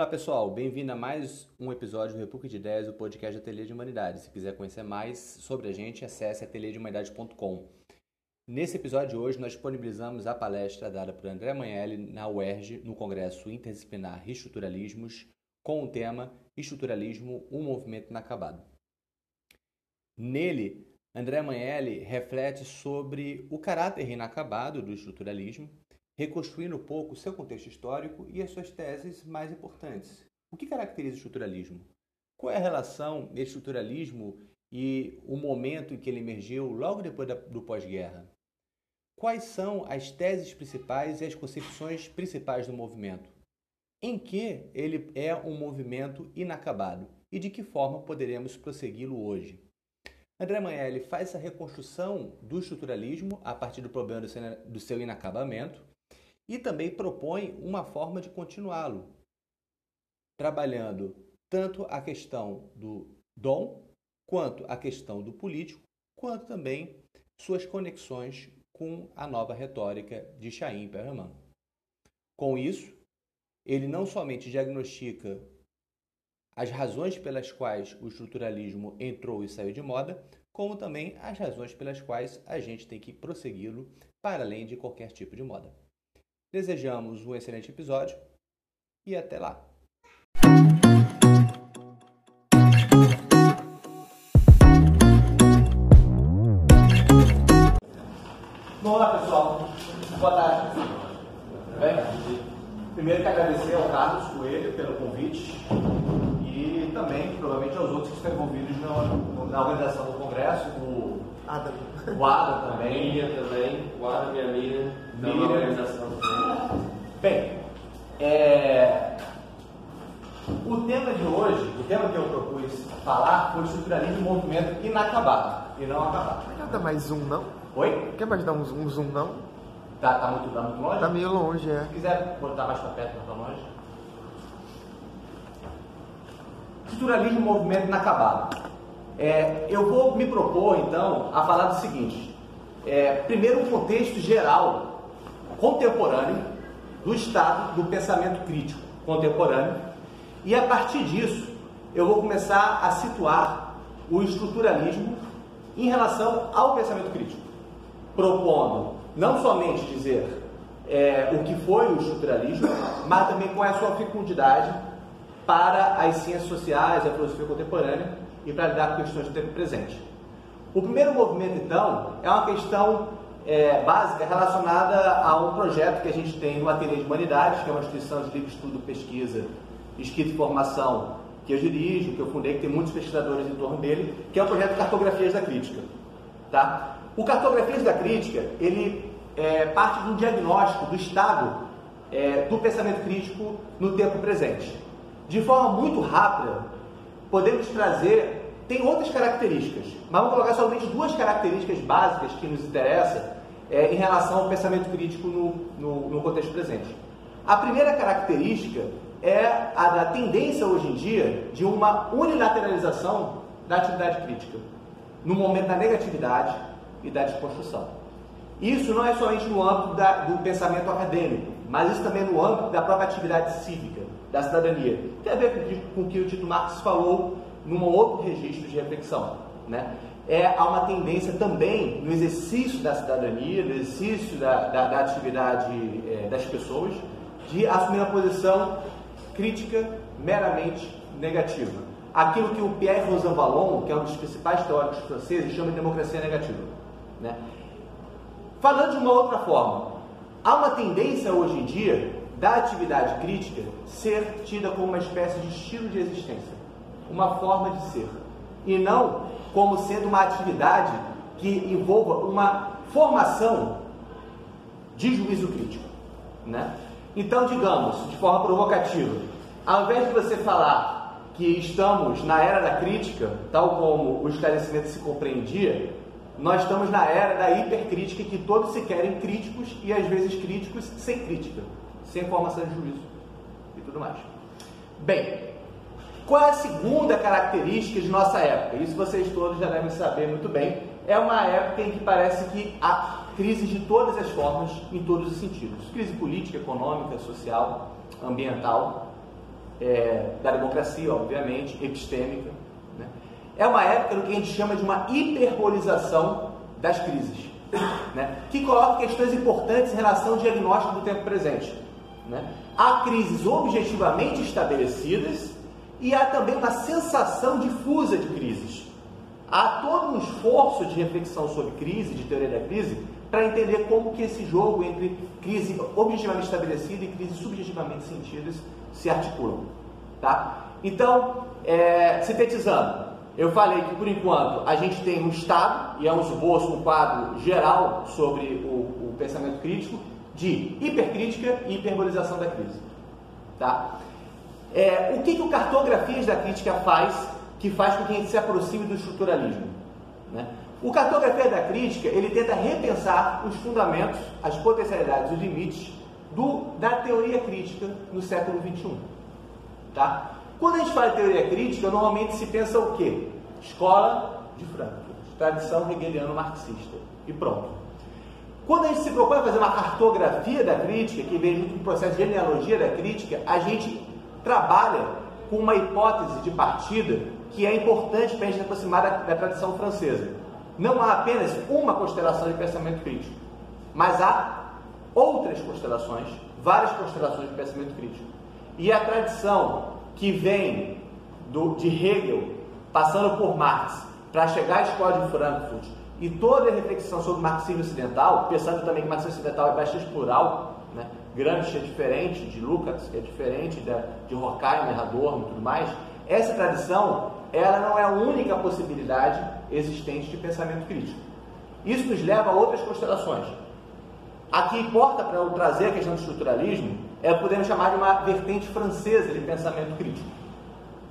Olá pessoal, bem-vindo a mais um episódio do República de Ideias, o podcast Ateliê de Humanidades. Se quiser conhecer mais sobre a gente, acesse ateliêdehumanidades.com. Nesse episódio de hoje, nós disponibilizamos a palestra dada por André Manelli na UERJ, no Congresso Interdisciplinar Reestruturalismos, com o tema Estruturalismo, um movimento inacabado. Nele, André Manelli reflete sobre o caráter inacabado do estruturalismo, reconstruindo um pouco o seu contexto histórico e as suas teses mais importantes. O que caracteriza o estruturalismo? Qual é a relação entre estruturalismo e o momento em que ele emergiu logo depois do pós-guerra? Quais são as teses principais e as concepções principais do movimento? Em que ele é um movimento inacabado e de que forma poderemos prossegui-lo hoje? André Manelli faz essa reconstrução do estruturalismo a partir do problema do seu inacabamento e também propõe uma forma de continuá-lo, trabalhando tanto a questão do dom, quanto a questão do político, quanto também suas conexões com a nova retórica de Chaim Perelman. Com isso, ele não somente diagnostica as razões pelas quais o estruturalismo entrou e saiu de moda, como também as razões pelas quais a gente tem que prossegui-lo para além de qualquer tipo de moda. Desejamos um excelente episódio e até lá! Olá pessoal, boa tarde. Bem? Primeiro que agradecer ao Carlos Coelho pelo convite e também, provavelmente, aos outros que estão envolvidos na, na organização do Congresso, o Adam, o Adam também. Miriam também, o Adam e a Miriam, Miriam. na organização também. Bem, é, o tema de hoje, o tema que eu propus falar foi estruturalismo de movimento inacabado e não acabado. Quer dar mais zoom, não? Oi? Quer mais dar um zoom, zoom não? Tá, tá muito, tá muito longe? Tá meio longe, é. Se quiser botar mais para perto, para longe. Estruturalismo movimento inacabado. É, eu vou me propor, então, a falar do seguinte. É, primeiro, um contexto geral, contemporâneo, do estado do pensamento crítico contemporâneo. E, a partir disso, eu vou começar a situar o estruturalismo em relação ao pensamento crítico, propondo não somente dizer é, o que foi o estruturalismo, mas também qual é a sua fecundidade para as ciências sociais, a filosofia contemporânea e para lidar com questões do tempo presente. O primeiro movimento, então, é uma questão é, básica relacionada a um projeto que a gente tem no Ateliê de Humanidades, que é uma instituição de livre estudo, pesquisa, escrita e formação que eu dirijo, que eu fundei, que tem muitos pesquisadores em torno dele, que é o projeto Cartografias da Crítica. Tá? O Cartografias da Crítica, ele é, parte de um diagnóstico do estado é, do pensamento crítico no tempo presente. De forma muito rápida, podemos trazer, tem outras características, mas vamos colocar somente duas características básicas que nos interessam é, em relação ao pensamento crítico no, no, no contexto presente. A primeira característica é a da tendência hoje em dia de uma unilateralização da atividade crítica, no momento da negatividade e da desconstrução. Isso não é somente no âmbito da, do pensamento acadêmico, mas isso também no âmbito da própria atividade cívica, da cidadania. Tem a ver com, com o que o Tito Marx falou num outro registro de reflexão. Né? É, há uma tendência também no exercício da cidadania, no exercício da, da, da atividade é, das pessoas, de assumir uma posição crítica meramente negativa. Aquilo que o Pierre Rosanvallon, que é um dos principais teóricos franceses, chama de democracia negativa. Né? Falando de uma outra forma, há uma tendência hoje em dia da atividade crítica ser tida como uma espécie de estilo de existência, uma forma de ser, e não como sendo uma atividade que envolva uma formação de juízo crítico. Né? Então, digamos, de forma provocativa, ao invés de você falar que estamos na era da crítica, tal como o esclarecimento se compreendia, nós estamos na era da hipercrítica que todos se querem críticos e às vezes críticos sem crítica, sem formação de juízo e tudo mais. Bem, qual é a segunda característica de nossa época? Isso vocês todos já devem saber muito bem. É uma época em que parece que há crises de todas as formas, em todos os sentidos: crise política, econômica, social, ambiental. é, da democracia, obviamente, epistêmica. Né? É uma época do que a gente chama de uma hiperbolização das crises, né? que coloca questões importantes em relação ao diagnóstico do tempo presente. Né? Há crises objetivamente estabelecidas e há também uma sensação difusa de crises. Há todo um esforço de reflexão sobre crise, de teoria da crise, para entender como que esse jogo entre crise objetivamente estabelecida e crise subjetivamente sentidas se articulam. Tá? Então, é, sintetizando, eu falei que por enquanto a gente tem um estado, e é um esboço, um quadro geral sobre o, o pensamento crítico, de hipercrítica e hiperbolização da crise. Tá? É, o que, que o Cartografias da Crítica faz que faz com que a gente se aproxime do estruturalismo? Né? O Cartografia da Crítica ele tenta repensar os fundamentos, as potencialidades, os limites do, da teoria crítica no século XXI. Tá? Quando a gente fala de teoria crítica, normalmente se pensa o quê? Escola de Frankfurt, tradição hegeliano-marxista. E pronto. Quando a gente se propõe a fazer uma cartografia da crítica, que vem junto com o processo de genealogia da crítica, a gente trabalha com uma hipótese de partida que é importante para a gente aproximar da, da tradição francesa. Não há apenas uma constelação de pensamento crítico, mas há outras constelações, várias constelações de pensamento crítico. E a tradição que vem do, de Hegel, passando por Marx, para chegar à escola de Frankfurt, e toda a reflexão sobre o marxismo ocidental, pensando também que o marxismo ocidental é bastante plural? Gramsci é diferente de Lukács, que é diferente de, de Horkheimer, Adorno e tudo mais, essa tradição ela não é a única possibilidade existente de pensamento crítico. Isso nos leva a outras constelações. A que importa para eu trazer a questão do estruturalismo é podemos chamar de uma vertente francesa de pensamento crítico.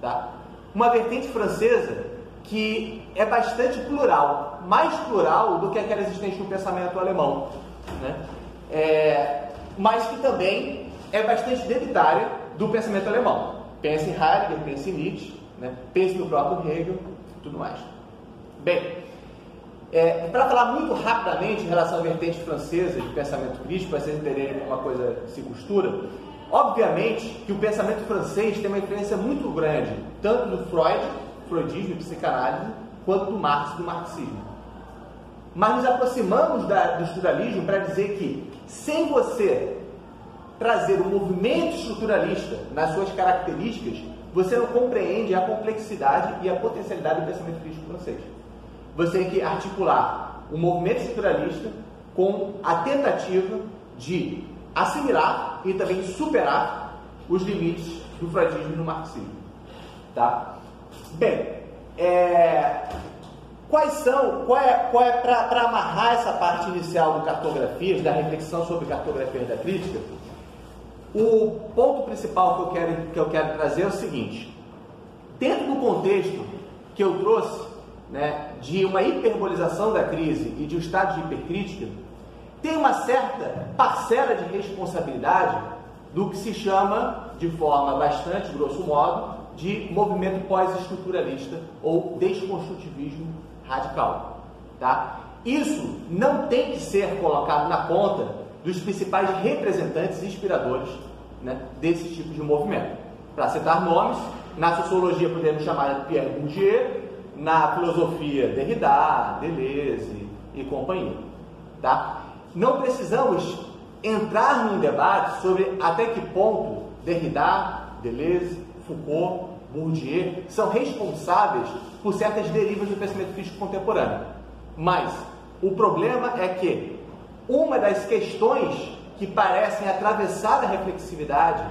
Tá? Uma vertente francesa que é bastante plural, mais plural do que aquela existente no pensamento alemão, né? É, mas que também é bastante debitária do pensamento alemão. Pense em Heidegger, pense em Nietzsche, né? pense no próprio Hegel tudo mais. Bem, é, para falar muito rapidamente em relação à vertente francesa de pensamento crítico, para vocês entenderem como uma coisa se costura, obviamente que o pensamento francês tem uma influência muito grande, tanto do Freud, freudismo e psicanálise, quanto do Marx e do marxismo. Mas nos aproximamos da, do estruturalismo para dizer que, sem você trazer o movimento estruturalista nas suas características, você não compreende a complexidade e a potencialidade do pensamento crítico francês. Você tem que articular o movimento estruturalista com a tentativa de assimilar e também superar os limites do freudismo e do marxismo. Tá? Bem, é, quais são, qual é, qual é para amarrar essa parte inicial do cartografias, da reflexão sobre cartografias da crítica, o ponto principal que eu quero, que eu quero trazer é o seguinte: dentro do contexto que eu trouxe, né, de uma hiperbolização da crise e de um estado de hipercrítica, tem uma certa parcela de responsabilidade do que se chama, de forma bastante grosso modo, de movimento pós-estruturalista ou desconstrutivismo radical. Tá? Isso não tem que ser colocado na conta dos principais representantes e inspiradores né, desse tipo de movimento. Para citar nomes, na sociologia podemos chamar Pierre Bourdieu, na filosofia Derrida, Deleuze e companhia. Tá? Não precisamos entrar num debate sobre até que ponto Derrida, Deleuze, Foucault, Bourdieu são responsáveis por certas derivas do pensamento crítico contemporâneo. Mas o problema é que uma das questões que parecem atravessar a reflexividade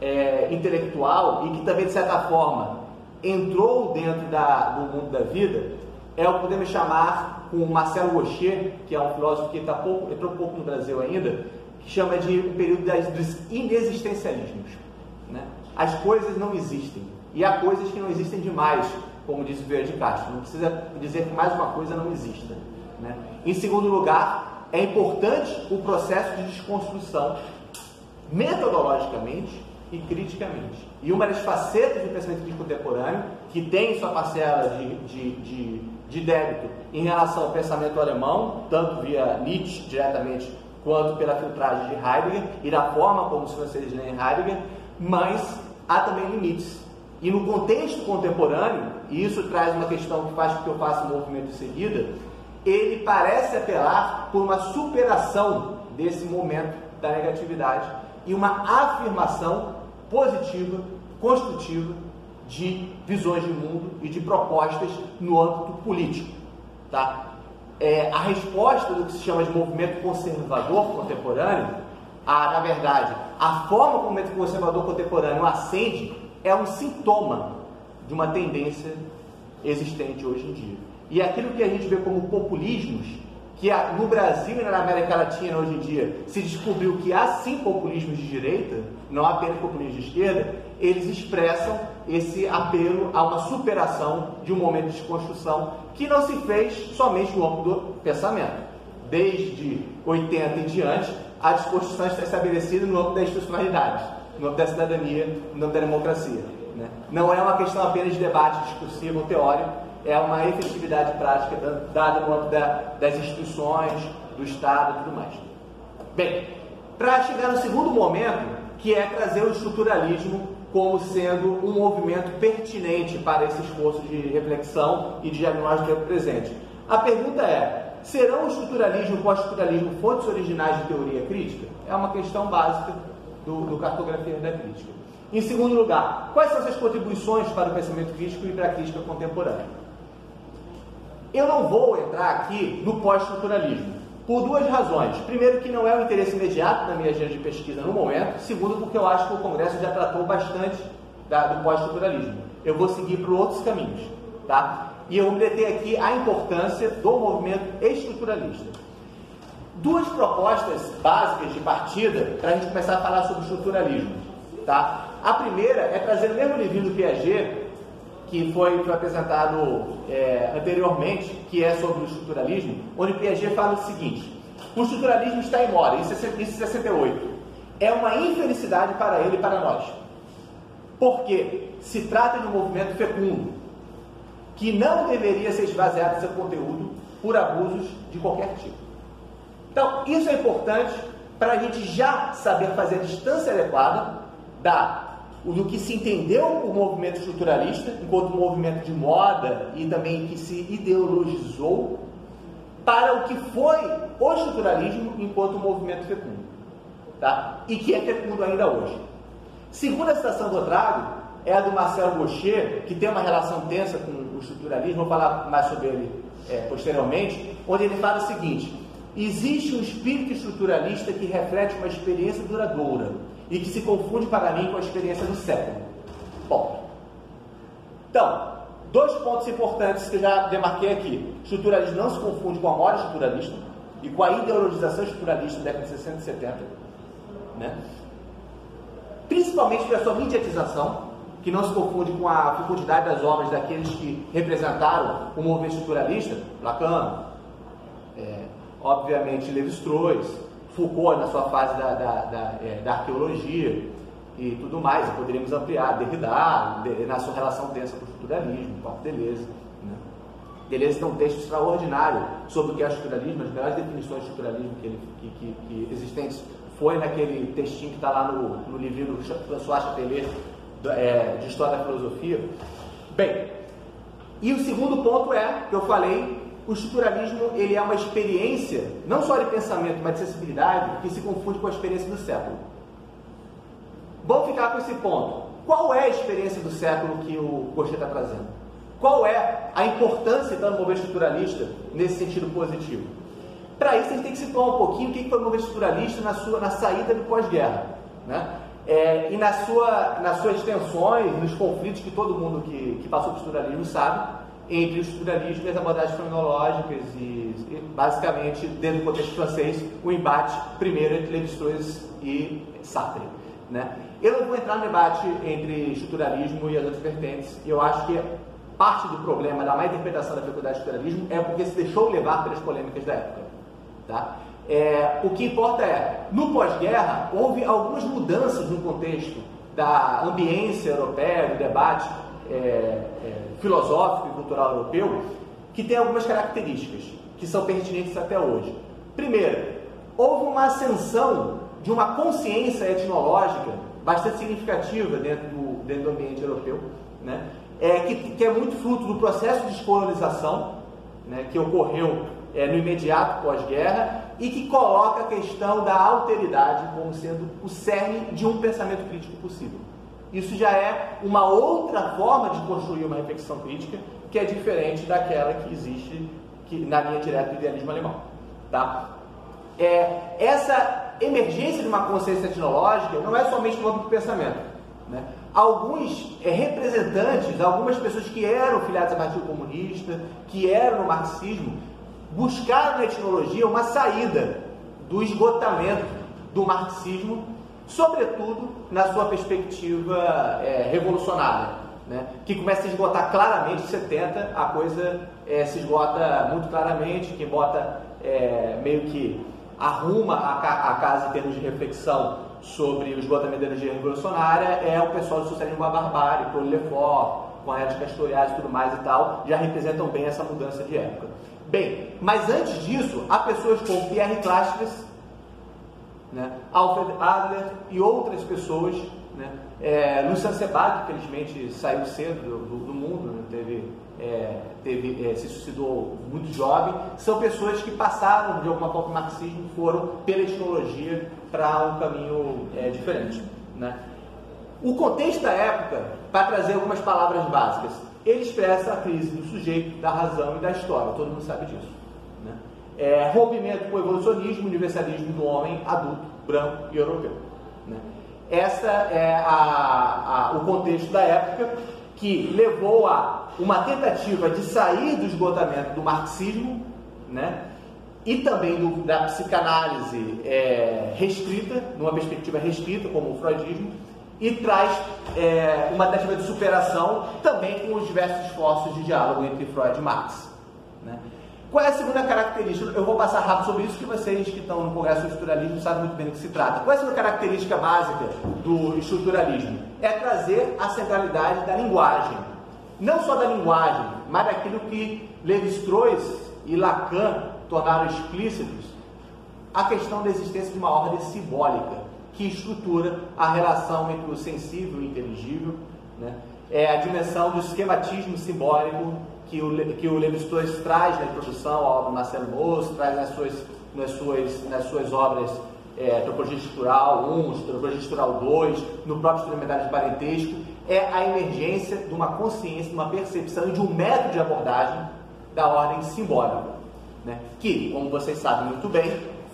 é, intelectual e que também, de certa forma, entrou dentro da, do mundo da vida é o que podemos chamar com Marcelo Rocher, que é um filósofo que tá pouco, entrou pouco no Brasil ainda, que chama de um período das, dos inexistencialismos. Né? As coisas não existem. E há coisas que não existem demais, como disse Vieira de Castro. Não precisa dizer que mais uma coisa não exista. Né? Em segundo lugar, é importante o processo de desconstrução, metodologicamente e criticamente. E uma das facetas do pensamento crítico contemporâneo, que tem sua parcela de, de, de, de débito em relação ao pensamento alemão, tanto via Nietzsche diretamente, quanto pela filtragem de Heidegger e da forma como os franceses leem Heidegger, mas há também limites. E no contexto contemporâneo, e isso traz uma questão que faz com que eu faça um movimento de seguida, ele parece apelar por uma superação desse momento da negatividade e uma afirmação positiva, construtiva de visões de mundo e de propostas no âmbito político. Tá? É, a resposta do que se chama de movimento conservador contemporâneo, a, na verdade, a forma como o movimento conservador contemporâneo acende é um sintoma de uma tendência existente hoje em dia. E aquilo que a gente vê como populismos, que no Brasil e na América Latina hoje em dia se descobriu que há sim populismos de direita, não apenas populismo de esquerda, eles expressam esse apelo a uma superação de um momento de desconstrução que não se fez somente no âmbito do pensamento. Desde 80 em diante, a desconstrução está estabelecida no âmbito da institucionalidade, no âmbito da cidadania, no âmbito da democracia. Né? Não é uma questão apenas de debate discursivo ou teórico, é uma efetividade prática dada no âmbito da, das instituições, do Estado e tudo mais. Bem, para chegar no segundo momento, que é trazer o estruturalismo como sendo um movimento pertinente para esse esforço de reflexão e de diagnóstico presente. A pergunta é: serão o estruturalismo e o pós-estruturalismo fontes originais de teoria crítica? É uma questão básica do, do cartografia da crítica. Em segundo lugar, quais são as contribuições para o pensamento crítico e para a crítica contemporânea? Eu não vou entrar aqui no pós-estruturalismo. Por duas razões. Primeiro, que não é o interesse imediato da minha agenda de pesquisa no momento. Segundo, porque eu acho que o Congresso já tratou bastante da, do pós-estruturalismo. Eu vou seguir para outros caminhos. Tá? E eu vou meter aqui a importância do movimento estruturalista. Duas propostas básicas de partida para a gente começar a falar sobre estruturalismo. Tá? A primeira é trazer o mesmo livrinho do Piaget, que foi, foi apresentado é, anteriormente, que é sobre o estruturalismo, onde Piaget fala o seguinte: o estruturalismo está em moda, em 68. É uma infelicidade para ele e para nós. Porque se trata de um movimento fecundo, que não deveria ser esvaziado seu conteúdo por abusos de qualquer tipo. Então, isso é importante para a gente já saber fazer a distância adequada da do que se entendeu o movimento estruturalista, enquanto movimento de moda e também que se ideologizou, para o que foi o estruturalismo enquanto movimento fecundo. Tá? E que é fecundo ainda hoje. Segunda citação eu trago é a do Marcelo Gaucher, que tem uma relação tensa com o estruturalismo, vou falar mais sobre ele é, posteriormente, onde ele fala o seguinte: existe um espírito estruturalista que reflete uma experiência duradoura e que se confunde para mim com a experiência do século. Bom, então, dois pontos importantes que eu já demarquei aqui. Estruturalismo não se confunde com a moda estruturalista e com a ideologização estruturalista da década de 60 e 70. Né? Principalmente pela sua mediatização, que não se confunde com a fecundidade das obras daqueles que representaram o movimento estruturalista, Lacan, é, obviamente Levi-Strauss, Foucault na sua fase da, da, da, é, da arqueologia e tudo mais, e poderíamos ampliar Derrida na sua relação densa com o estruturalismo, o Deleuze. Né? Deleuze tem um texto extraordinário sobre o que é estruturalismo, as melhores definições de estruturalismo que, ele, que, que, que existentes foi naquele textinho que está lá no, no livrinho do François Chatelet é, de História da Filosofia. Bem, e o segundo ponto é, que eu falei, o estruturalismo ele é uma experiência, não só de pensamento, mas de sensibilidade, que se confunde com a experiência do século. Vamos ficar com esse ponto. Qual é a experiência do século que o Gaucher está trazendo? Qual é a importância do movimento estruturalista nesse sentido positivo? Para isso, a gente tem que situar um pouquinho o que foi o movimento estruturalista na, sua, na saída do pós-guerra. Né? É, e na sua, nas suas tensões, nos conflitos que todo mundo que, que passou por estruturalismo sabe, entre o estruturalismo e as abordagens fenomenológicas e, basicamente, dentro do contexto francês, o embate primeiro entre Lévi-Strauss e Sartre. Né? Eu não vou entrar no debate entre estruturalismo e as outras vertentes, eu acho que parte do problema da má interpretação da faculdade de estruturalismo é porque se deixou levar pelas polêmicas da época. Tá? É, o que importa é, no pós-guerra, houve algumas mudanças no contexto da ambiência europeia, do debate é, é, filosófico e cultural europeu, que tem algumas características que são pertinentes até hoje. Primeiro, houve uma ascensão de uma consciência etnológica bastante significativa dentro do, dentro do ambiente europeu, né? é, que, que é muito fruto do processo de descolonização né, que ocorreu é, no imediato pós-guerra e que coloca a questão da alteridade como sendo o cerne de um pensamento crítico possível. Isso já é uma outra forma de construir uma reflexão crítica que é diferente daquela que existe que, na linha direta do idealismo alemão. Tá? É, essa emergência de uma consciência tecnológica não é somente no âmbito do pensamento. Né? Alguns é, representantes, algumas pessoas que eram filiadas ao Partido Comunista, que eram no marxismo, buscaram na etnologia uma saída do esgotamento do marxismo, sobretudo na sua perspectiva é, revolucionária, né? que começa a se esgotar claramente em 70, a coisa é, se esgota muito claramente, quem bota é, meio que arruma a, a, casa em termos de reflexão sobre o esgotamento da energia revolucionária é o pessoal do socialismo à barbárie, Paul Lefort, com a Ética Castoriadis e tudo mais e tal, já representam bem essa mudança de época. Bem, mas antes disso, há pessoas como Pierre Clastres, né, Alfred Adler e outras pessoas, né, é, Lucian Sebag, infelizmente saiu cedo do, do mundo, né, teve, é, teve é, se suicidou muito jovem, são pessoas que passaram de alguma forma o marxismo foram pela etnologia para um caminho é, diferente. Né. O contexto da época, para trazer algumas palavras básicas, ele expressa a crise do sujeito, da razão e da história, todo mundo sabe disso. É, rompimento com o evolucionismo, universalismo do homem adulto, branco e europeu. Né? Essa é a, a, o contexto da época que levou a uma tentativa de sair do esgotamento do marxismo né? e também do, da psicanálise é, restrita, numa perspectiva restrita, como o freudismo, e traz é, uma tentativa de superação também com os diversos esforços de diálogo entre Freud e Marx. Né? Qual é a segunda característica? Eu vou passar rápido sobre isso, que vocês que estão no Congresso do Estruturalismo sabem muito bem do que se trata. Qual é a segunda característica básica do estruturalismo? É trazer a centralidade da linguagem. Não só da linguagem, mas daquilo que Lévi-Strauss e Lacan tornaram explícitos, a questão da existência de uma ordem simbólica que estrutura a relação entre o sensível e o inteligível, né? é a dimensão do esquematismo simbólico que o, que o Levi-Strauss traz na introdução à obra Marcelo Moço, traz nas suas, nas suas, nas suas obras é, Topologia Estrutural 1, Topologia Estrutural 2, no próprio Instrumentário de Parentesco, é a emergência de uma consciência, de uma percepção e de um método de abordagem da ordem simbólica, né? que, como vocês sabem muito bem,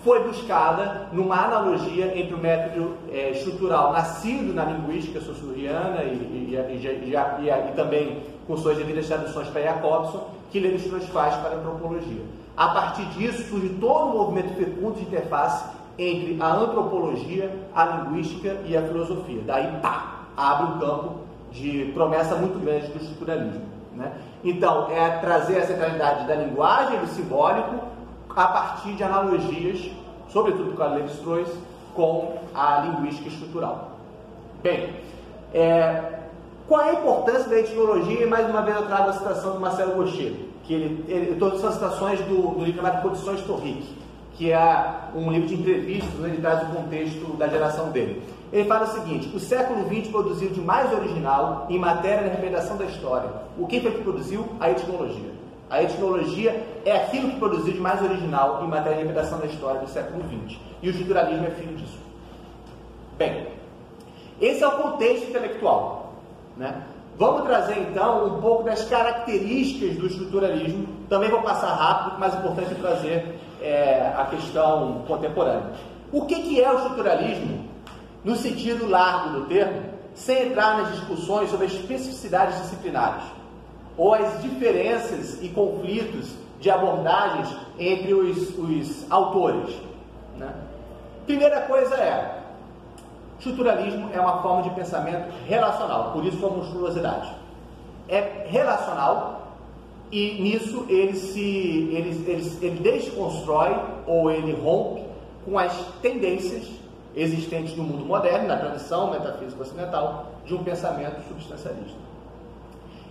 foi buscada numa analogia entre o método é, estrutural nascido na linguística sociologiana e, e, e, e, também com suas devidas traduções para Jacobson, que Levi-Strauss faz para a antropologia. A partir disso surge todo um movimento fecundo de interface entre a antropologia, a linguística e a filosofia. Daí, pá, abre um campo de promessa muito grande do estruturalismo. Né? Então, é trazer a centralidade da linguagem, do simbólico, a partir de analogias, sobretudo com a Levi-Strauss, com a linguística estrutural. Bem, é, qual é a importância da etnologia? E mais uma vez eu trago a citação do Marcelo Gaucher, que ele, ele, todas são citações do, do livro chamado Condições Torrique, que é um livro de entrevistas onde ele traz o contexto da geração dele. Ele fala o seguinte: o século XX produziu de mais original em matéria da representação da história. O que foi que produziu? A etnologia. A etnologia é aquilo que produziu de mais original em matéria de interpretação da história do século XX. E o estruturalismo é filho disso. Bem, esse é o contexto intelectual. Né? Vamos trazer então um pouco das características do estruturalismo. Também vou passar rápido, mas importante é trazer é, a questão contemporânea. O que, que é o estruturalismo no sentido largo do termo, sem entrar nas discussões sobre as especificidades disciplinares? Ou as diferenças e conflitos de abordagens entre os, os autores. Né? Primeira coisa é, estruturalismo é uma forma de pensamento relacional, por isso a monstruosidade. É relacional e nisso ele se ele, ele, ele desconstrói ou ele rompe com as tendências existentes no mundo moderno, na tradição metafísica ocidental, de um pensamento substancialista.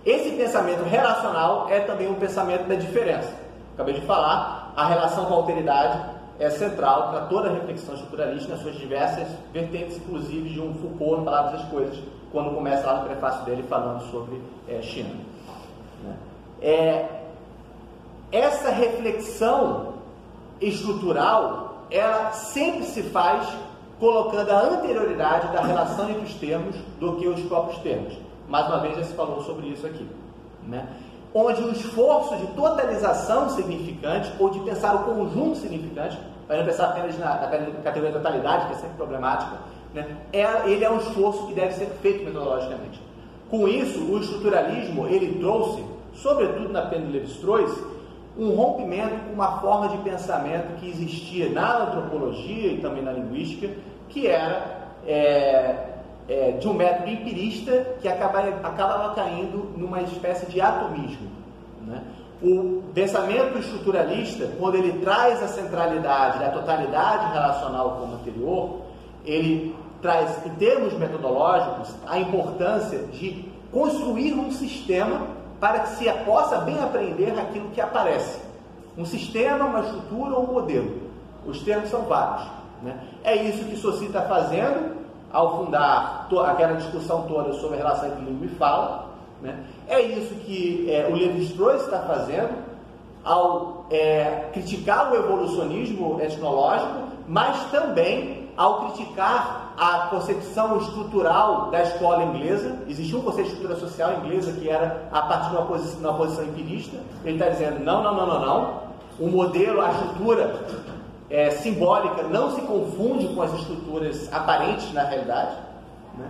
Esse pensamento relacional é também um pensamento da diferença. Acabei de falar, a relação com a alteridade é central para toda a reflexão estruturalista nas suas diversas vertentes, inclusive de um Foucault no Palavras das Coisas, quando começa lá no prefácio dele falando sobre é, China. Né? É, essa reflexão estrutural, ela sempre se faz colocando a anterioridade da relação entre os termos do que os próprios termos. Mais uma vez já se falou sobre isso aqui. Né? Onde o esforço de totalização significante, ou de pensar o conjunto significante, para não pensar apenas na, na categoria totalidade, que é sempre problemática, né? é, ele é um esforço que deve ser feito metodologicamente. Com isso, o estruturalismo ele trouxe, sobretudo na pena de Levi-Strauss, um rompimento com uma forma de pensamento que existia na antropologia e também na linguística, que era é, é, de um método empirista que acabava, acabava caindo numa espécie de atomismo. Né? O pensamento estruturalista, quando ele traz a centralidade, a totalidade relacional como anterior, ele traz, em termos metodológicos, a importância de construir um sistema para que se possa bem aprender aquilo que aparece. Um sistema, uma estrutura ou um modelo. Os termos são vários. Né? É isso que Soci está fazendo ao fundar aquela discussão toda sobre a relação entre língua e fala. Né? É isso que é, o Levi-Strauss está fazendo ao é, criticar o evolucionismo etnológico, mas também ao criticar a concepção estrutural da escola inglesa. Existia um conceito de estrutura social inglesa que era a partir de uma posição, uma posição empirista. Ele está dizendo: não, não, não, não, não. O modelo, a estrutura é, simbólica não se confunde com as estruturas aparentes na realidade. Né?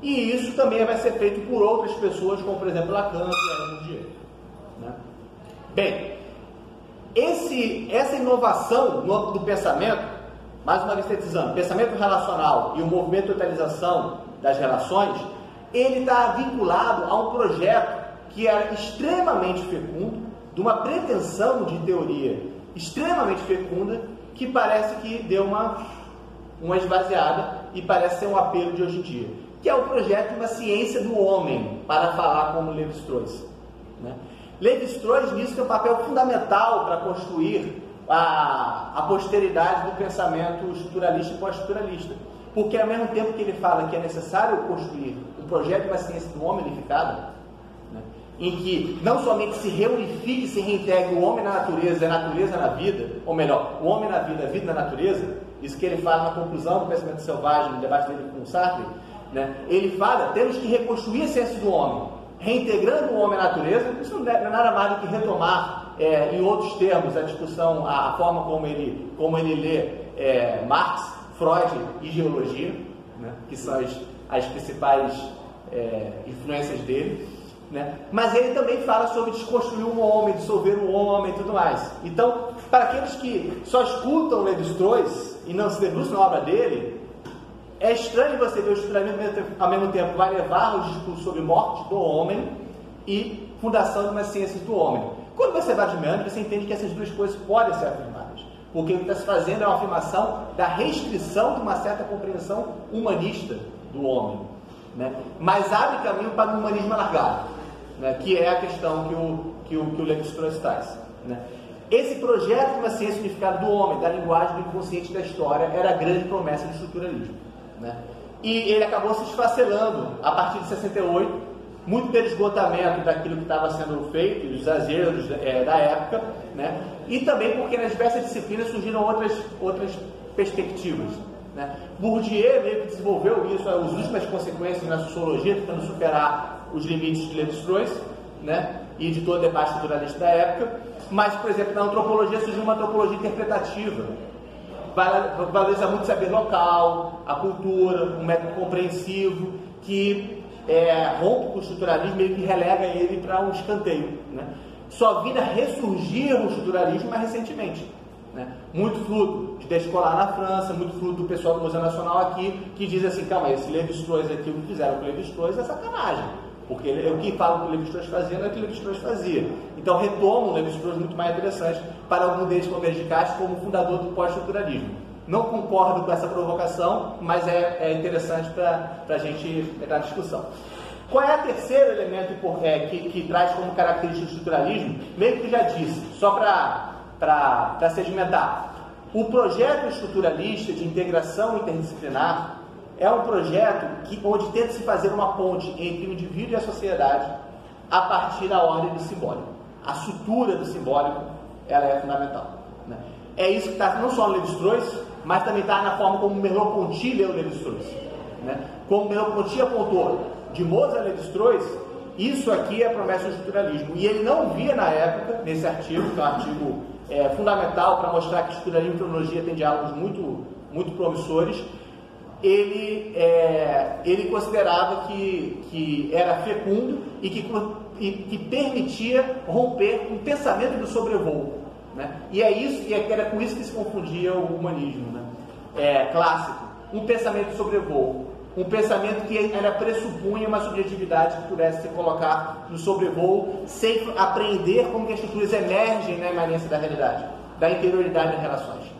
E isso também vai ser feito por outras pessoas, como por exemplo Lacan e Bourdieu. Né? Bem, esse, essa inovação no, do pensamento, mais uma vez sintetizando, pensamento relacional e o movimento de totalização das relações, ele está vinculado a um projeto que era extremamente fecundo, de uma pretensão de teoria extremamente fecunda, que parece que deu uma, uma esvaziada e parece ser um apelo de hoje em dia, que é o projeto uma ciência do homem, para falar como Levi-Strauss. Né? Levi-Strauss nisso tem um papel fundamental para construir a, a posteridade do pensamento estruturalista e pós-estruturalista. Porque ao mesmo tempo que ele fala que é necessário construir um projeto uma ciência do homem unificada, em que não somente se reunifique e se reintegre o homem na natureza e a natureza na vida, ou melhor, o homem na vida, a vida na natureza, isso que ele fala na conclusão do pensamento selvagem, no debate dele com Sartre, né, ele fala, temos que reconstruir a ciência do homem, reintegrando o homem à natureza, isso não é nada mais do que retomar, é, em outros termos, a discussão, a, a, forma como ele, como ele lê é, Marx, Freud e geologia, né, que são as, as principais é, influências dele. Né? Mas ele também fala sobre desconstruir o homem, dissolver o homem e tudo mais. Então, para aqueles que só escutam Levi-Strauss e não se debruçam na obra dele, é estranho você ver o estruturamento ao mesmo tempo vai levar os discursos sobre morte do homem e fundação de uma ciência do homem. Quando você vai de meandro, você entende que essas duas coisas podem ser afirmadas. Porque o que está se fazendo é uma afirmação da restrição de uma certa compreensão humanista do homem. Né? Mas abre caminho para o humanismo alargado, né? que é a questão que o, que o, que o Levi-Strauss traz. Né? Esse projeto de uma ciência unificada do homem, da linguagem, do inconsciente da história, era a grande promessa do estruturalismo. Né? E ele acabou se esfacelando a partir de 68, muito pelo esgotamento daquilo que estava sendo feito, os exageros é, da época, né? e também porque nas diversas disciplinas surgiram outras, outras perspectivas. Né? Bourdieu meio que desenvolveu isso, as últimas consequências na sociologia, tentando superar os limites de Levi-Strauss né? e de todo o debate culturalista da época. Mas, por exemplo, na antropologia surgiu uma antropologia interpretativa, valoriza muito o saber local, a cultura, um método compreensivo, que é, rompe com o estruturalismo e que relega ele para um escanteio. Né? Só vinha ressurgir o estruturalismo mais recentemente. Né? Muito fruto de escolar na França, muito fruto do pessoal do Museu Nacional aqui, que diz assim, calma, esse Levi-Strauss aqui, o que fizeram com o Levi-Strauss é sacanagem. Porque ele, o que fala que o Levi-Strauss fazia não é o que o Levi-Strauss fazia. Então retoma o Levi-Strauss muito mais interessante para algum deles convergir como fundador do pós-estruturalismo. Não concordo com essa provocação, mas é, é interessante para a gente entrar na discussão. Qual é o terceiro elemento é, que, que, traz como característica o estruturalismo? Meio que já disse, só para sedimentar. O projeto estruturalista de integração interdisciplinar é um projeto que, onde tenta se fazer uma ponte entre o indivíduo e a sociedade a partir da ordem do simbólico. A sutura do simbólico ela é fundamental. Né? É isso que está não só no Levi-Strauss, mas também está na forma como Merleau-Ponty leu Levi-Strauss. Né? Como Merleau-Ponty apontou de Mozart a Levi-Strauss, isso aqui é promessa do estruturalismo. E ele não via na época, nesse artigo, que é um artigo é, fundamental para mostrar que estruturalismo e cronologia têm diálogos muito, muito promissores, ele, é, ele considerava que, que era fecundo e que, e, que permitia romper um pensamento do sobrevoo. Né? E é isso, e é, era com isso que se confundia o humanismo né? é, clássico. Um pensamento de sobrevoo. Um pensamento que era pressupunha uma subjetividade que pudesse se colocar no sobrevoo sem aprender como que as estruturas emergem na imanência da realidade, da interioridade das relações.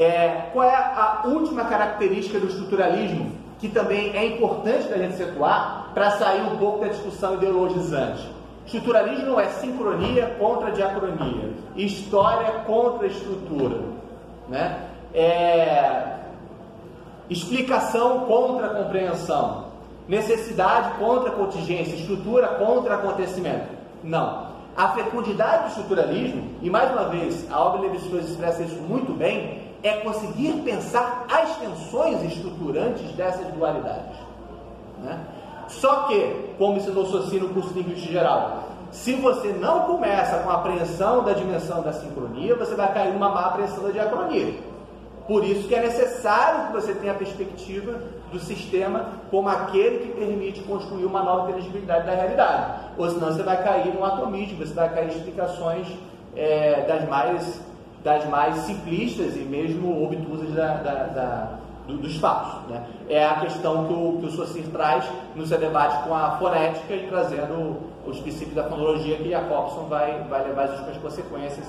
É, qual é a última característica do estruturalismo que também é importante da gente situar para sair um pouco da discussão ideologizante? Estruturalismo não é sincronia contra diacronia, história contra estrutura, né? É, explicação contra compreensão, necessidade contra contingência, estrutura contra acontecimento. Não. A fecundidade do estruturalismo, e mais uma vez, a obra Levi-Strauss expressa isso muito bem, é conseguir pensar as tensões estruturantes dessas dualidades. Né? Só que, como ensinou Soci no curso de Linguística Geral, se você não começa com a apreensão da dimensão da sincronia, você vai cair numa má apreensão da diacronia. Por isso que é necessário que você tenha a perspectiva do sistema como aquele que permite construir uma nova inteligibilidade da realidade. Ou senão você vai cair no atomismo, você vai cair em explicações é, das mais das mais simplistas e mesmo obtusas da, da, da, do, dos fatos. Né? É a questão que o, que o Saussure traz no seu debate com a fonética e trazendo os princípios da fonologia que Jacobson vai, vai levar as últimas consequências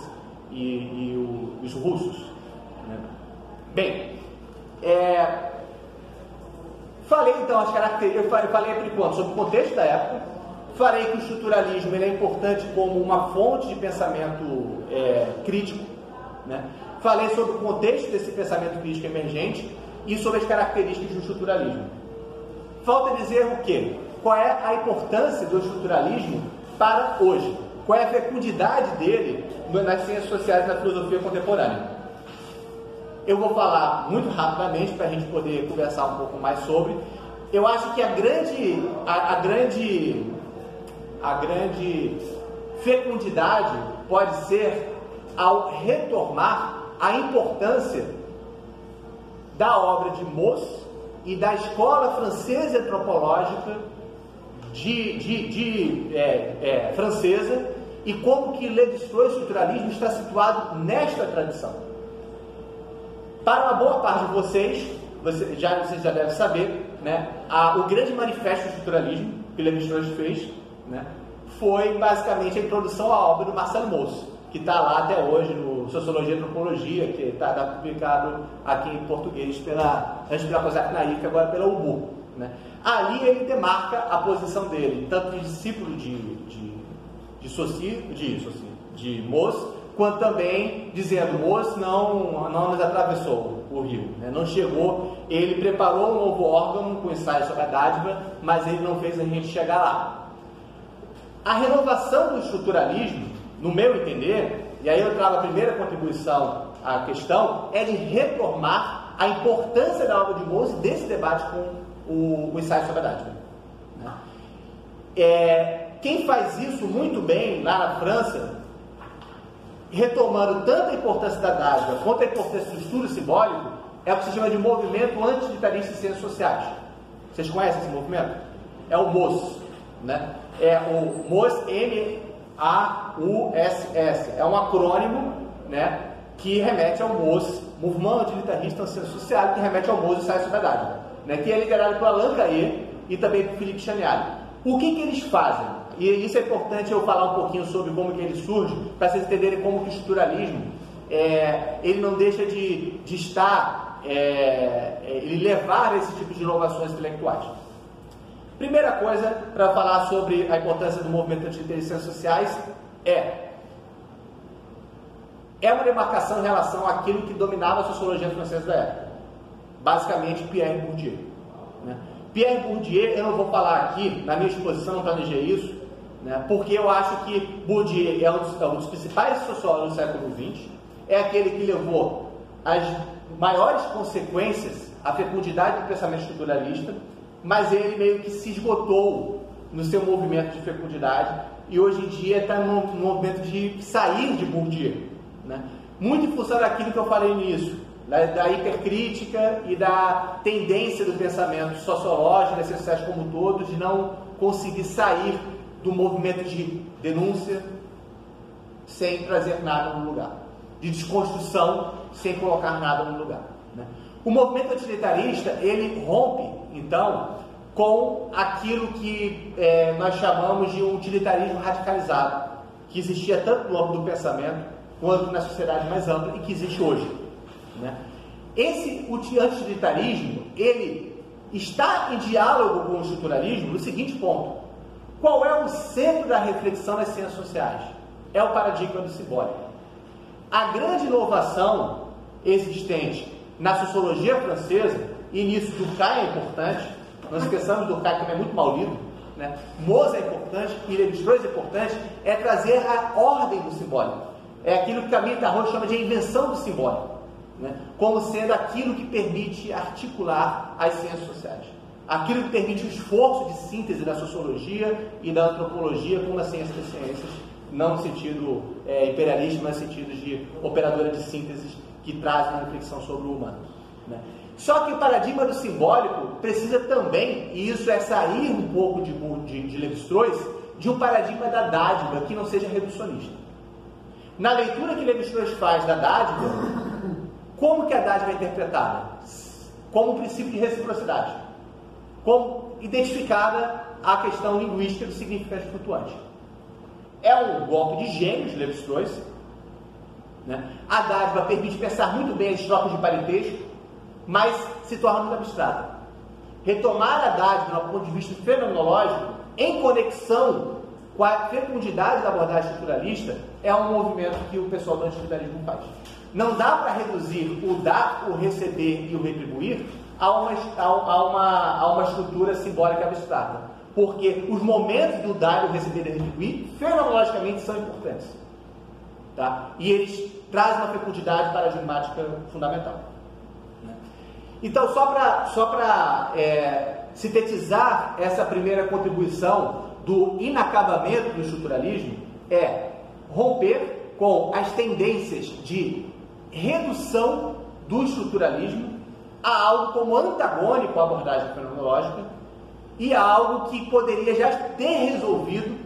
e, e o, os russos. Né? Bem, é, falei então as características, eu falei por enquanto sobre o contexto da época, falei que o estruturalismo ele é importante como uma fonte de pensamento é, crítico né? Falei sobre o contexto desse pensamento crítico emergente e sobre as características do estruturalismo. Falta dizer o quê? Qual é a importância do estruturalismo para hoje? Qual é a fecundidade dele nas ciências sociais e na filosofia contemporânea? Eu vou falar muito rapidamente para a gente poder conversar um pouco mais sobre. Eu acho que a grande, a, a grande, a grande fecundidade pode ser ao retomar a importância da obra de Moss e da escola francesa antropológica de, de, de é, é, francesa e como que Lévi-Strauss estruturalismo está situado nesta tradição. Para uma boa parte de vocês, você, já, vocês já devem saber, né, a, o grande manifesto do estruturalismo que Lévi-Strauss fez né, foi basicamente a introdução à obra do Marcelo Moço que está lá até hoje no Sociologia e Antropologia, que está tá publicado aqui em português pela, antes pela COSAC Naif, agora pela UBU. Né? Ali ele demarca a posição dele, tanto de discípulo de, de, de Soci, de, de Moz, quanto também dizendo, Moz não, não nos atravessou o rio, né? não chegou, ele preparou um novo órgão com ensaio sobre a dádiva, mas ele não fez a gente chegar lá. A renovação do estruturalismo no meu entender, e aí eu trago a primeira contribuição à questão, é de retomar a importância da obra de Mose desse debate com o, o ensaio sobre a dádiva. Né? É, quem faz isso muito bem lá na França, retomando tanto a importância da dádiva quanto a importância do estudo simbólico, é o que se chama de movimento antilitarista em ciências sociais. Vocês conhecem esse movimento? É o MOS. Né? É o MOS, M AUSS. É um acrônimo né, que remete ao MOS, Mouvement Utilitarista Social, que remete ao MOS e Sai Sociedade, né, que é liderado por Alain Cahier e também por Felipe Chaniali. O que, que eles fazem? E isso é importante eu falar um pouquinho sobre como que ele surge, para vocês entenderem como que o estruturalismo é, ele não deixa de, de estar, é, é ele levar esse tipo de inovações intelectuais. Primeira coisa para falar sobre a importância do movimento de ciências sociais é é uma demarcação em relação àquilo que dominava a sociologia francesa da época. Basicamente, Pierre Bourdieu. Né? Pierre Bourdieu, eu não vou falar aqui, na minha exposição não planejei isso, né? porque eu acho que Bourdieu é um, dos, é um dos principais sociólogos do século XX, é aquele que levou as maiores consequências à fecundidade do pensamento estruturalista, mas ele meio que se esgotou no seu movimento de fecundidade e hoje em dia está no, no movimento de sair de Bourdieu. Né? Muito em função daquilo que eu falei nisso, da, da hipercrítica e da tendência do pensamento sociológico das como um todo de não conseguir sair do movimento de denúncia sem trazer nada no lugar, de desconstrução sem colocar nada no lugar. Né? O movimento utilitarista ele rompe então com aquilo que é, nós chamamos de um utilitarismo radicalizado, que existia tanto no âmbito do pensamento quanto na sociedade mais ampla e que existe hoje. Né? Esse utilitarismo, ele está em diálogo com o estruturalismo no seguinte ponto. Qual é o centro da reflexão das ciências sociais? É o paradigma do simbólico. A grande inovação existente na sociologia francesa, e nisso Durkheim é importante, não esqueçamos Durkheim também é muito mal lido, né? Moza é importante, e Lévi-Strauss é importante, é trazer a ordem do simbólico. É aquilo que Camille Tarot chama de invenção do simbólico, né? como sendo aquilo que permite articular as ciências sociais. Aquilo que permite o esforço de síntese da sociologia e da antropologia com a ciência das ciências, não no sentido é, imperialista, mas no sentido de operadora de síntese que traz uma reflexão sobre o humano. Né? Só que o paradigma do simbólico precisa também, e isso é sair um pouco de, de, de Levi-Strauss, de um paradigma da dádiva que não seja reducionista. Na leitura que Levi-Strauss faz da dádiva, como que a dádiva é interpretada? Como um princípio de reciprocidade. Como identificada a questão linguística do significante flutuante. É um golpe de gênio de Levi-Strauss. Né? A dádiva permite pensar muito bem as trocas de parentesco, mas se torna muito abstrata. Retomar a dádiva do ponto de vista fenomenológico, em conexão com a fecundidade da abordagem estruturalista, é um movimento que o pessoal do antiestruturalismo faz. Não dá para reduzir o dar, o receber e o retribuir a uma, a, uma, a uma estrutura simbólica abstrata. Porque os momentos do dar, o receber e o retribuir, fenomenologicamente, são importantes. Tá? E eles trazem uma fecundidade paradigmática fundamental. Então, só para só é, sintetizar essa primeira contribuição do inacabamento do estruturalismo é romper com as tendências de redução do estruturalismo a algo como antagônico à abordagem fenomenológica e a algo que poderia já ter resolvido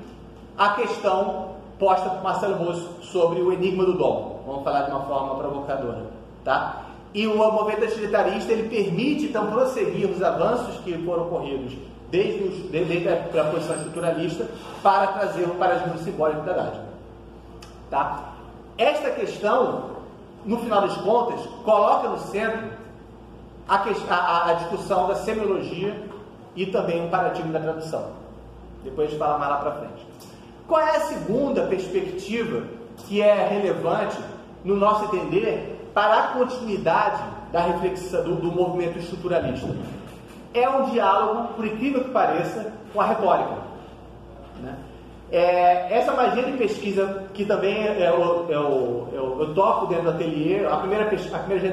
a questão posta por Marcelo Russo sobre o enigma do dom. Vamos falar de uma forma provocadora, tá? E o movimento utilitarista ele permite então prosseguir os avanços que foram ocorridos desde, os, desde a, a posição estruturalista para trazer o paradigma simbólico da dádiva. Tá? Esta questão, no final das contas, coloca no centro a, a, a discussão da semiologia e também o paradigma da tradução. Depois a gente fala mais lá para frente. Qual é a segunda perspectiva que é relevante, no nosso entender, para a continuidade da reflexão do, do movimento estruturalista? É um diálogo, por incrível que pareça, com a retórica. Né? É, essa magia de pesquisa, que também é, é, eu, eu, eu, eu, toco dentro do ateliê, a primeira, a primeira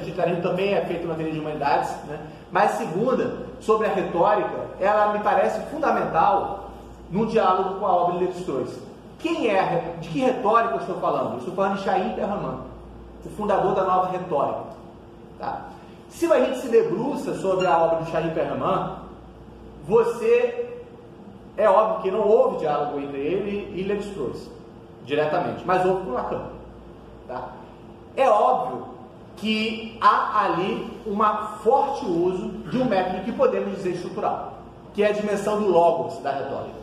de também é feita no ateliê de humanidades, né? mas a segunda, sobre a retórica, ela me parece fundamental no diálogo com a obra de Levi-Strauss. Quem é, de que retórica eu estou falando? Eu estou falando de Chaim Perraman, o fundador da nova retórica. Tá? Se a gente se debruça sobre a obra de Chaim Perraman, você é óbvio que não houve diálogo entre ele e Levi-Strauss, diretamente, mas houve com Lacan. Tá? É óbvio que há ali um forte uso de um método que podemos dizer estrutural, que é a dimensão do logos da retórica.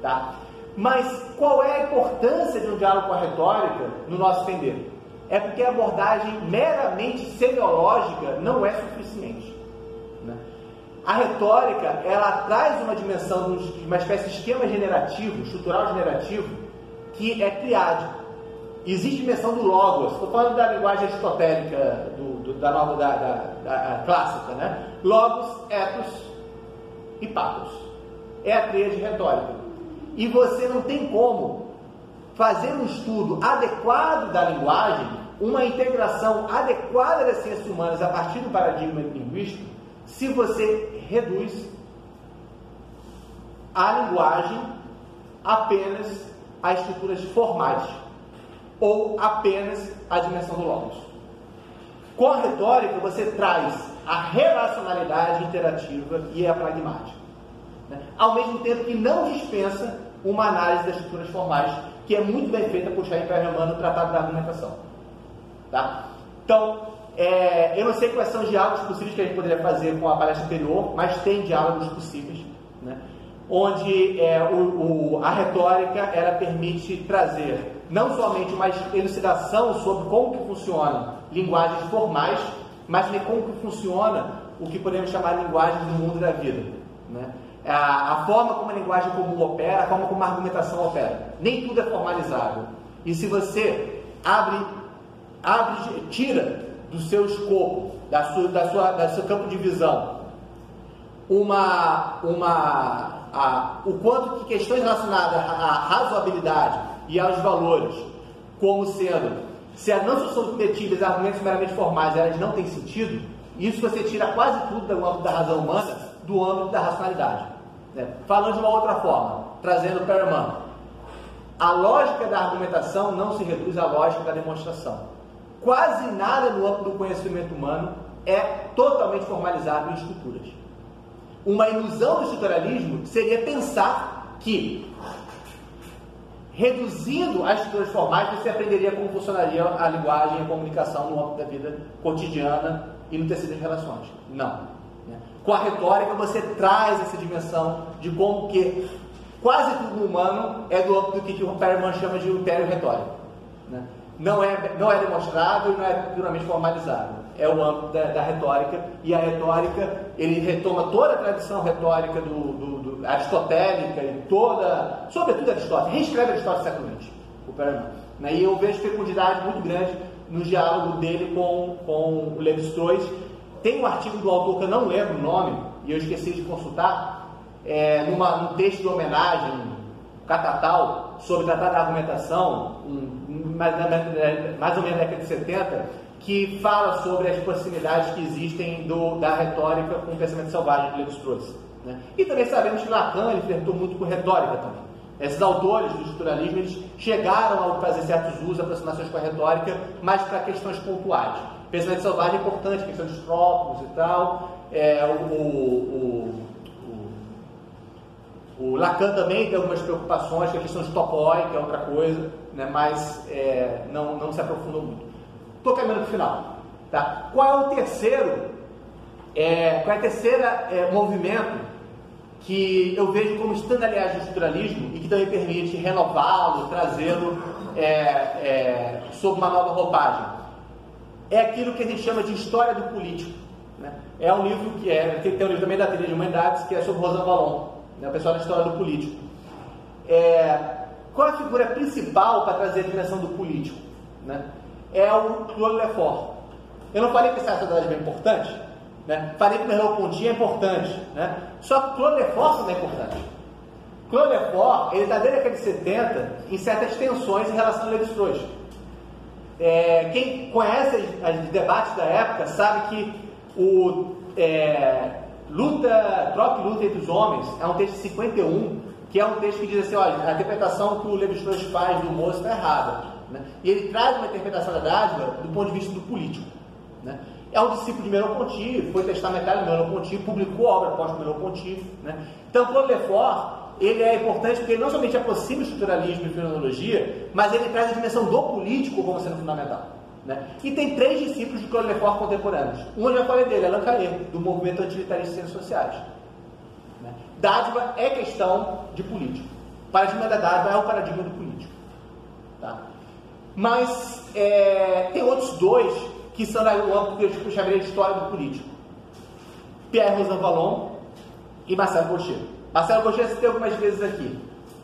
Tá? Mas qual é a importância de um diálogo com a retórica no nosso entender? É porque a abordagem meramente semiológica não é suficiente. A retórica, ela traz uma dimensão de uma espécie de esquema generativo, estrutural generativo, que é triádico. existe dimensão do logos. Estou falando da linguagem aristotélica do, do, da nova da, da, da, clássica, né? Logos, ethos e pathos. É a tríade retórica. E você não tem como fazer um estudo adequado da linguagem, uma integração adequada das ciências humanas a partir do paradigma linguístico, se você reduz a linguagem apenas a estruturas formais ou apenas a dimensão do logos. Com a retórica, você traz a relacionalidade interativa e a pragmática, né? ao mesmo tempo que não dispensa uma análise das estruturas formais, que é muito bem feita por Chaim Perelman no Tratado da Argumentação. Tá? Então, é, eu não sei quais são os diálogos possíveis que a gente poderia fazer com a palestra anterior, mas tem diálogos possíveis, né? onde é, o, o, a retórica ela permite trazer não somente uma elucidação sobre como que funciona linguagens formais, mas também como que funciona o que podemos chamar de linguagem do mundo da vida. Né? A, a, forma como a linguagem comum opera, a forma como a argumentação opera. Nem tudo é formalizado. E se você abre, abre tira do seu escopo, da sua, da sua, seu campo de visão, uma, uma, a, o quanto que questões relacionadas à razoabilidade e aos valores, como sendo, se elas não são submetidas a argumentos meramente formais, elas não têm sentido, isso você tira quase tudo do âmbito da razão humana do âmbito da racionalidade. Né? Falando de uma outra forma, trazendo Perman, a lógica da argumentação não se reduz à lógica da demonstração. Quase nada no âmbito do conhecimento humano é totalmente formalizado em estruturas. Uma ilusão do estruturalismo seria pensar que, reduzindo as estruturas formais, você aprenderia como funcionaria a linguagem e a comunicação no âmbito da vida cotidiana e no tecido de relações. Não. Com a retórica, você traz essa dimensão de como que quase tudo humano é do âmbito que o Perman chama de império retórico. Né? não é, não é demonstrado e não é puramente formalizado. É o âmbito da, da, retórica, e a retórica, ele retoma toda a tradição retórica do, do, do aristotélica e toda, sobretudo Aristóteles, reescreve Aristóteles secamente, o Perelman. Né? E eu vejo fecundidade muito grande no diálogo dele com, com o Levi-Strauss. Tem um artigo do autor que eu não lembro o nome, e eu esqueci de consultar, é, numa, num texto de homenagem, Catatal, sobre tratar da argumentação, um, mais, mais ou menos na década de 70, que fala sobre as proximidades que existem do, da retórica com o pensamento selvagem que Levi-Strauss. Né? E também sabemos que Lacan ele muito com retórica também. Esses autores do estruturalismo eles chegaram a fazer certos usos, aproximações com a retórica, mas para questões pontuais. O pensamento selvagem é importante, questão dos trópicos e tal. É, o, o, o Lacan também tem algumas preocupações a questão de topoi, que é outra coisa, né, mas é, não, não se aprofundou muito. Estou caminhando para o final. Tá? Qual é o terceiro, é, qual é o terceiro é, movimento que eu vejo como aliás do estruturalismo e que também permite renová-lo, trazê-lo é, é, sob uma nova roupagem? É aquilo que a gente chama de história do político. Né? É um livro que é, tem, tem um livro também da trilha de humanidades que é sobre Rosan Valon né, o pessoal da história do político. É, qual a figura principal para trazer a dimensão do político? Né? É o Claude Lefort. Eu não falei que esse sociedade é importante? Né? Falei que o Merleau-Ponty é importante. Né? Só que Claude Lefort também é importante. Claude Lefort, ele está desde a década de 70 em certas tensões em relação a Levi-Strauss. É, quem conhece os debates da época sabe que o, é, Luta, Troca e Luta entre os Homens é um texto de 51, que é um texto que diz assim, olha, a interpretação que o Levi-Strauss faz do moço está errada. Né? E ele traz uma interpretação da dádiva do ponto de vista do político. Né? É um discípulo de Merleau-Ponty, foi testamentário de Merleau-Ponty, publicou obra pós-Merleau-Ponty. Né? Então, Claude Lefort, ele é importante porque ele não somente aproxima o estruturalismo e fenomenologia, mas ele traz a dimensão do político como sendo fundamental. Né? E tem três discípulos de Claude contemporâneos. Um eu já falei dele, Allan Caê, do movimento antilitarista de ciências sociais. Né? Dádiva é questão de político. O paradigma da dádiva é o paradigma do político. Tá? Mas é, tem outros dois que são no âmbito que eu chamaria de história do político. Pierre Rosan Vallon e Marcelo Gaucher. Marcelo Gaucher citei algumas vezes aqui.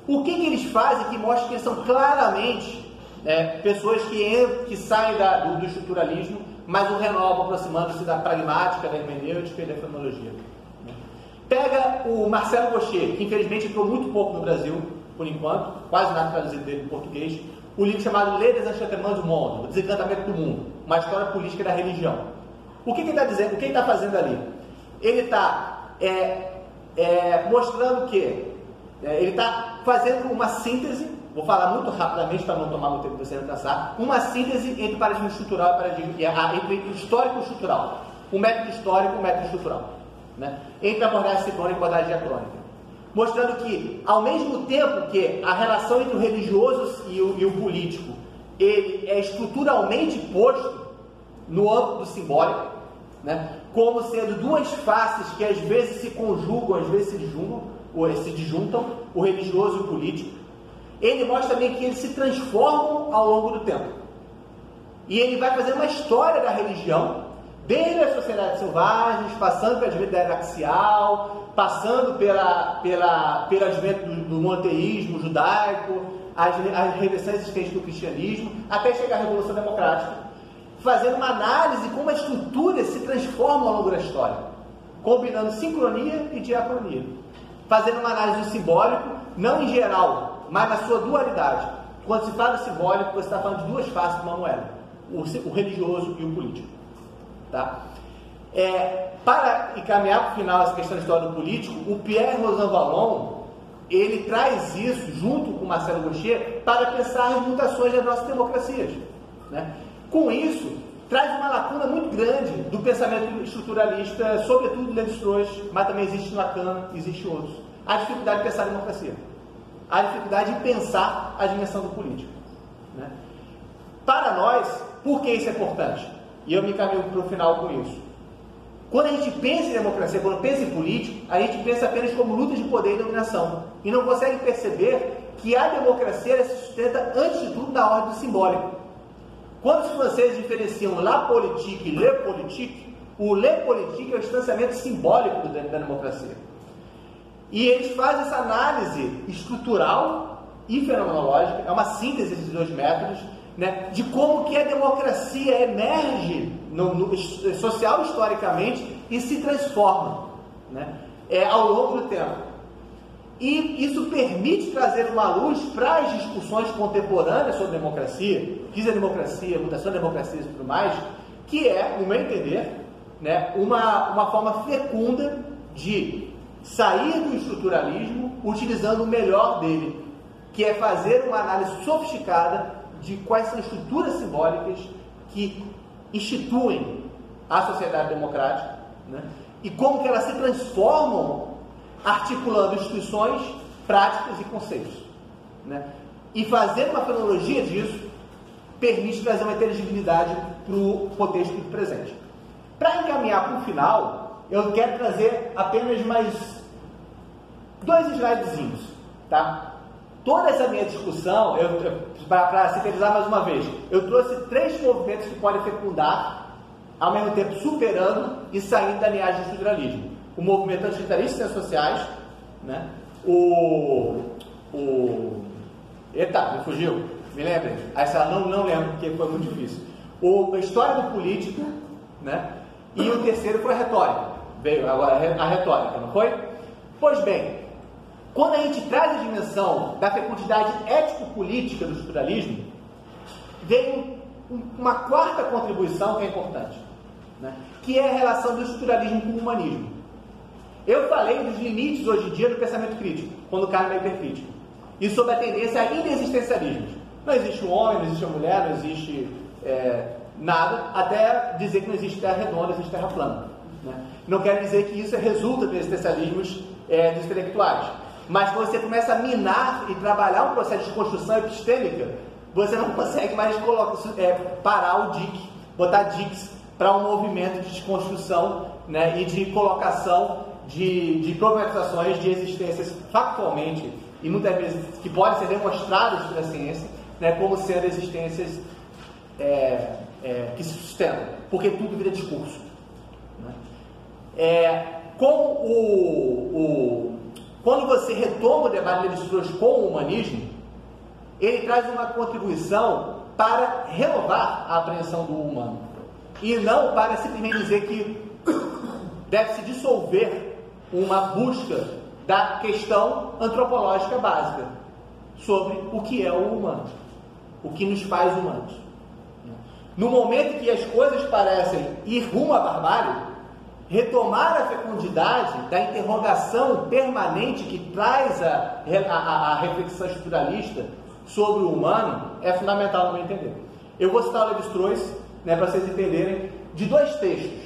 O que, que eles fazem que mostra que eles são claramente é, pessoas que, entram, que saem da, do, do, estruturalismo, mas o renovam aproximando-se da pragmática, da hermenêutica e da fenomenologia. Pega o Marcelo Gaucher, que infelizmente entrou muito pouco no Brasil, por enquanto, quase nada traduzido dele em português, o livro chamado Les Desenchantements du Monde, O Desencantamento do Mundo, uma história política da religião. O que, que ele está dizendo? O que ele está fazendo ali? Ele está é, é, mostrando que é, ele está fazendo uma síntese, vou falar muito rapidamente para não tomar muito tempo você alcançar, uma síntese entre paradigma estrutural e paradigma, entre histórico e estrutural. O método histórico e o método estrutural. Né? Entre a abordagem sincrônica e a abordagem diacrônica. Mostrando que, ao mesmo tempo que a relação entre o religioso e o, e o político ele é estruturalmente posto no âmbito simbólico, né? Como sendo duas faces que às vezes se conjugam, às vezes se disjungam, ou se disjuntam, o religioso e o político. Ele mostra também que eles se transformam ao longo do tempo. E ele vai fazer uma história da religião, desde as sociedades selvagens, passando pela era axial, passando pela, pela, do, do monoteísmo judaico, as, as reversões existentes do cristianismo, até chegar à Revolução Democrática fazendo uma análise como as estruturas se transformam ao longo da história, combinando sincronia e diacronia, fazendo uma análise do simbólico, não em geral, mas na sua dualidade. Quando se fala simbólico, você está falando de duas faces de uma moeda, o, religioso e o político. Tá? É, para encaminhar para o final essa questão da história do político, o Pierre Rosan Vallon ele traz isso junto com Marcelo Gaucher para pensar as mutações das nossas democracias. Né? Com isso, traz uma lacuna muito grande do pensamento estruturalista, sobretudo Levi-Strauss, mas também existe Lacan, existe outros. A dificuldade de pensar a democracia. A dificuldade de pensar a dimensão do político. Né? Para nós, por que isso é importante? E eu me encaminho para o final com isso. Quando a gente pensa em democracia, quando pensa em político, a gente pensa apenas como luta de poder e dominação. E não consegue perceber que a democracia se sustenta, antes de tudo, na ordem do simbólico. Quando franceses diferenciam la politique e le politique, o le politique é o distanciamento simbólico da, da democracia. E eles fazem essa análise estrutural e fenomenológica, é uma síntese desses dois métodos, né, de como que a democracia emerge no, no, social historicamente e se transforma né, é, ao longo do tempo. E isso permite trazer uma luz para as discussões contemporâneas sobre democracia, diz a democracia, mutação da democracia e tudo mais, que é, no meu entender, né, uma, uma forma fecunda de sair do estruturalismo utilizando o melhor dele, que é fazer uma análise sofisticada de quais são as estruturas simbólicas que instituem a sociedade democrática né, e como que elas se transformam articulando instituições, práticas e conceitos. Né? E fazer uma cronologia disso permite trazer uma inteligibilidade para o contexto presente. Para encaminhar para o final, eu quero trazer apenas mais dois slidezinhos. Tá? Toda essa minha discussão, para sintetizar mais uma vez, eu trouxe três movimentos que podem fecundar, ao mesmo tempo superando e saindo da linhagem do estruturalismo o movimento antitarista sociais, né? o, o. Eita, me fugiu, me lembrem. Essa não, não lembro porque foi muito difícil. O, a história do político, né? E o terceiro foi a retórica. Veio agora a retórica, não foi? Pois bem, quando a gente traz a dimensão da fecundidade ético-política do estruturalismo, vem uma quarta contribuição que é importante, né? que é a relação do estruturalismo com o humanismo. Eu falei dos limites hoje em dia do pensamento crítico, quando o cara é hipercrítico. E sobre a tendência a inexistencialismos. Não existe um homem, não existe uma mulher, não existe é, nada, até dizer que não existe terra redonda, existe terra plana. Né? Não quer dizer que isso resulta dos existencialismos é, dos intelectuais. Mas quando você começa a minar e trabalhar um processo de construção epistêmica, você não consegue mais colocar, é, parar o DIC, botar DICs para um movimento de desconstrução né, e de colocação de, de problematizações de existências factualmente e muitas vezes que podem ser demonstradas pela ciência né, como sendo existências é, é, que se sustentam, porque tudo vira discurso. Né? É, com o, o, quando você retoma o debate de strauss com o humanismo, ele traz uma contribuição para renovar a apreensão do humano e não para simplesmente dizer que deve se dissolver uma busca da questão antropológica básica sobre o que é o humano, o que nos faz humanos. No momento que as coisas parecem ir rumo à barbárie, retomar a fecundidade da interrogação permanente que traz a, a, a reflexão estruturalista sobre o humano é fundamental no meu entender. Eu vou citar o Levi-Strauss, né, para vocês entenderem, de dois textos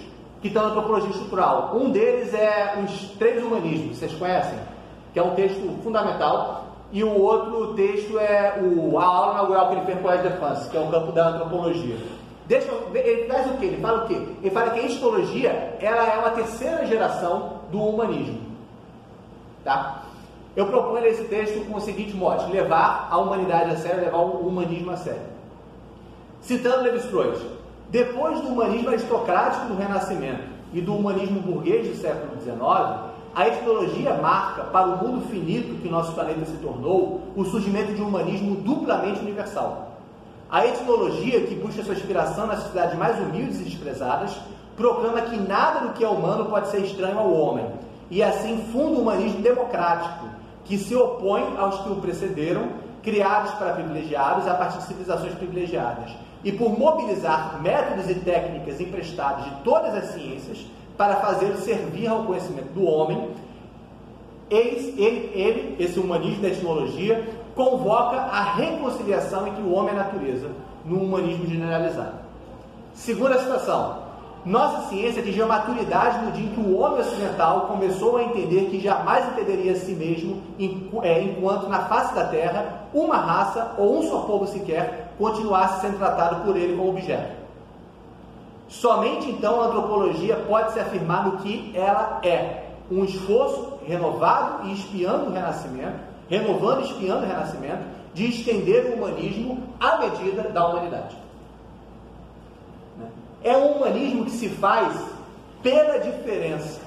que estão na antropologia estrutural. Um deles é Os Três Humanismos, vocês conhecem? Que é um texto fundamental. E o outro texto é o, a aula inaugural que ele fez com o France, que é o campo da antropologia. Deixa, ele faz o quê? Ele fala o quê? Ele fala que a histologia ela é uma terceira geração do humanismo. Tá? Eu proponho esse texto com o seguinte mote: levar a humanidade a sério, levar o humanismo a sério. Citando Levi-Strauss, depois do humanismo aristocrático do Renascimento e do humanismo burguês do século XIX, a etnologia marca para o mundo finito que nosso planeta se tornou o surgimento de um humanismo duplamente universal. A etnologia, que busca sua inspiração nas sociedades mais humildes e desprezadas, proclama que nada do que é humano pode ser estranho ao homem, e assim funda o humanismo democrático, que se opõe aos que o precederam, criados para privilegiados a partir de civilizações privilegiadas, e por mobilizar métodos e técnicas emprestados de todas as ciências para fazê-lo servir ao conhecimento do homem, ele, ele, esse humanismo da etnologia, convoca a reconciliação entre o homem e a natureza, no humanismo generalizado. Segunda citação. Nossa ciência atingiu a maturidade no dia em que o homem ocidental começou a entender que jamais entenderia a si mesmo é, enquanto na face da Terra uma raça ou um só povo sequer continuasse sendo tratado por ele como objeto. Somente então a antropologia pode se afirmar no que ela é, um esforço renovado e espiando o renascimento, renovando e espiando o renascimento, de estender o humanismo à medida da humanidade. É um humanismo que se faz pela diferença.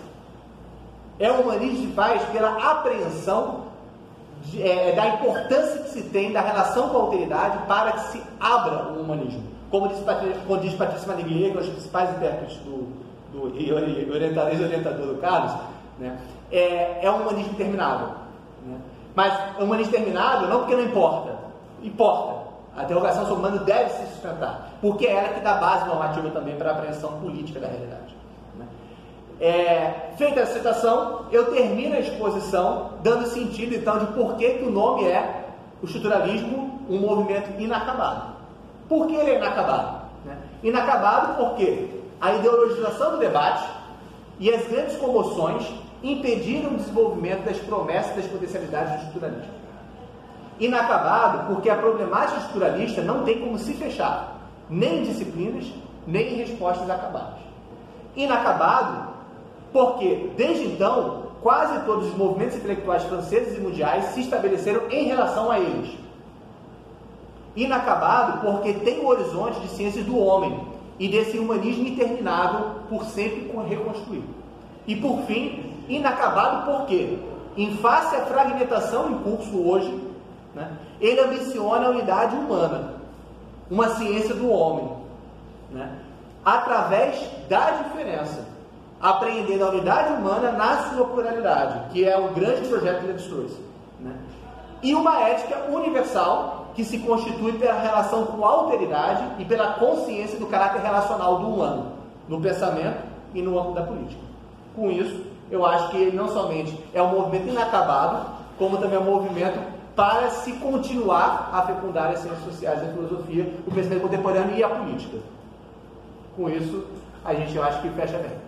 É um humanismo que se faz pela apreensão é, da importância que se tem da relação com a alteridade para que se abra o humanismo. Como diz, como diz Patrícia Maniglier, que é um dos principais intérpretes do, do orientador do Carlos, né? é, é um humanismo terminável. Né? Mas é um humanismo terminável não porque não importa, importa. A interrogação sobre o humano deve se sustentar, porque é ela que dá base normativa também para a apreensão política da realidade. É, feita essa citação, eu termino a exposição dando sentido então de por que, que o nome é o estruturalismo um movimento inacabado. Por que ele é inacabado? Né? Inacabado porque a ideologização do debate e as grandes comoções impediram o desenvolvimento das promessas das potencialidades do estruturalismo. Inacabado porque a problemática estruturalista não tem como se fechar, nem em disciplinas, nem em respostas acabadas. Inacabado porque, desde então, quase todos os movimentos intelectuais franceses e mundiais se estabeleceram em relação a eles. Inacabado porque tem o horizonte de ciências do homem e desse humanismo interminável por sempre reconstruir. E por fim, inacabado porque, em face à fragmentação em curso hoje, né, ele ambiciona a unidade humana, uma ciência do homem, né, através da diferença, apreendendo a unidade humana na sua pluralidade, que é o grande projeto de Levi-Strauss. Né, e uma ética universal que se constitui pela relação com a alteridade e pela consciência do caráter relacional do humano, no pensamento e no âmbito da política. Com isso, eu acho que ele não somente é um movimento inacabado, como também é um movimento para se continuar a fecundar as ciências sociais, a filosofia, o pensamento contemporâneo e a política. Com isso, a gente eu acho que fecha bem.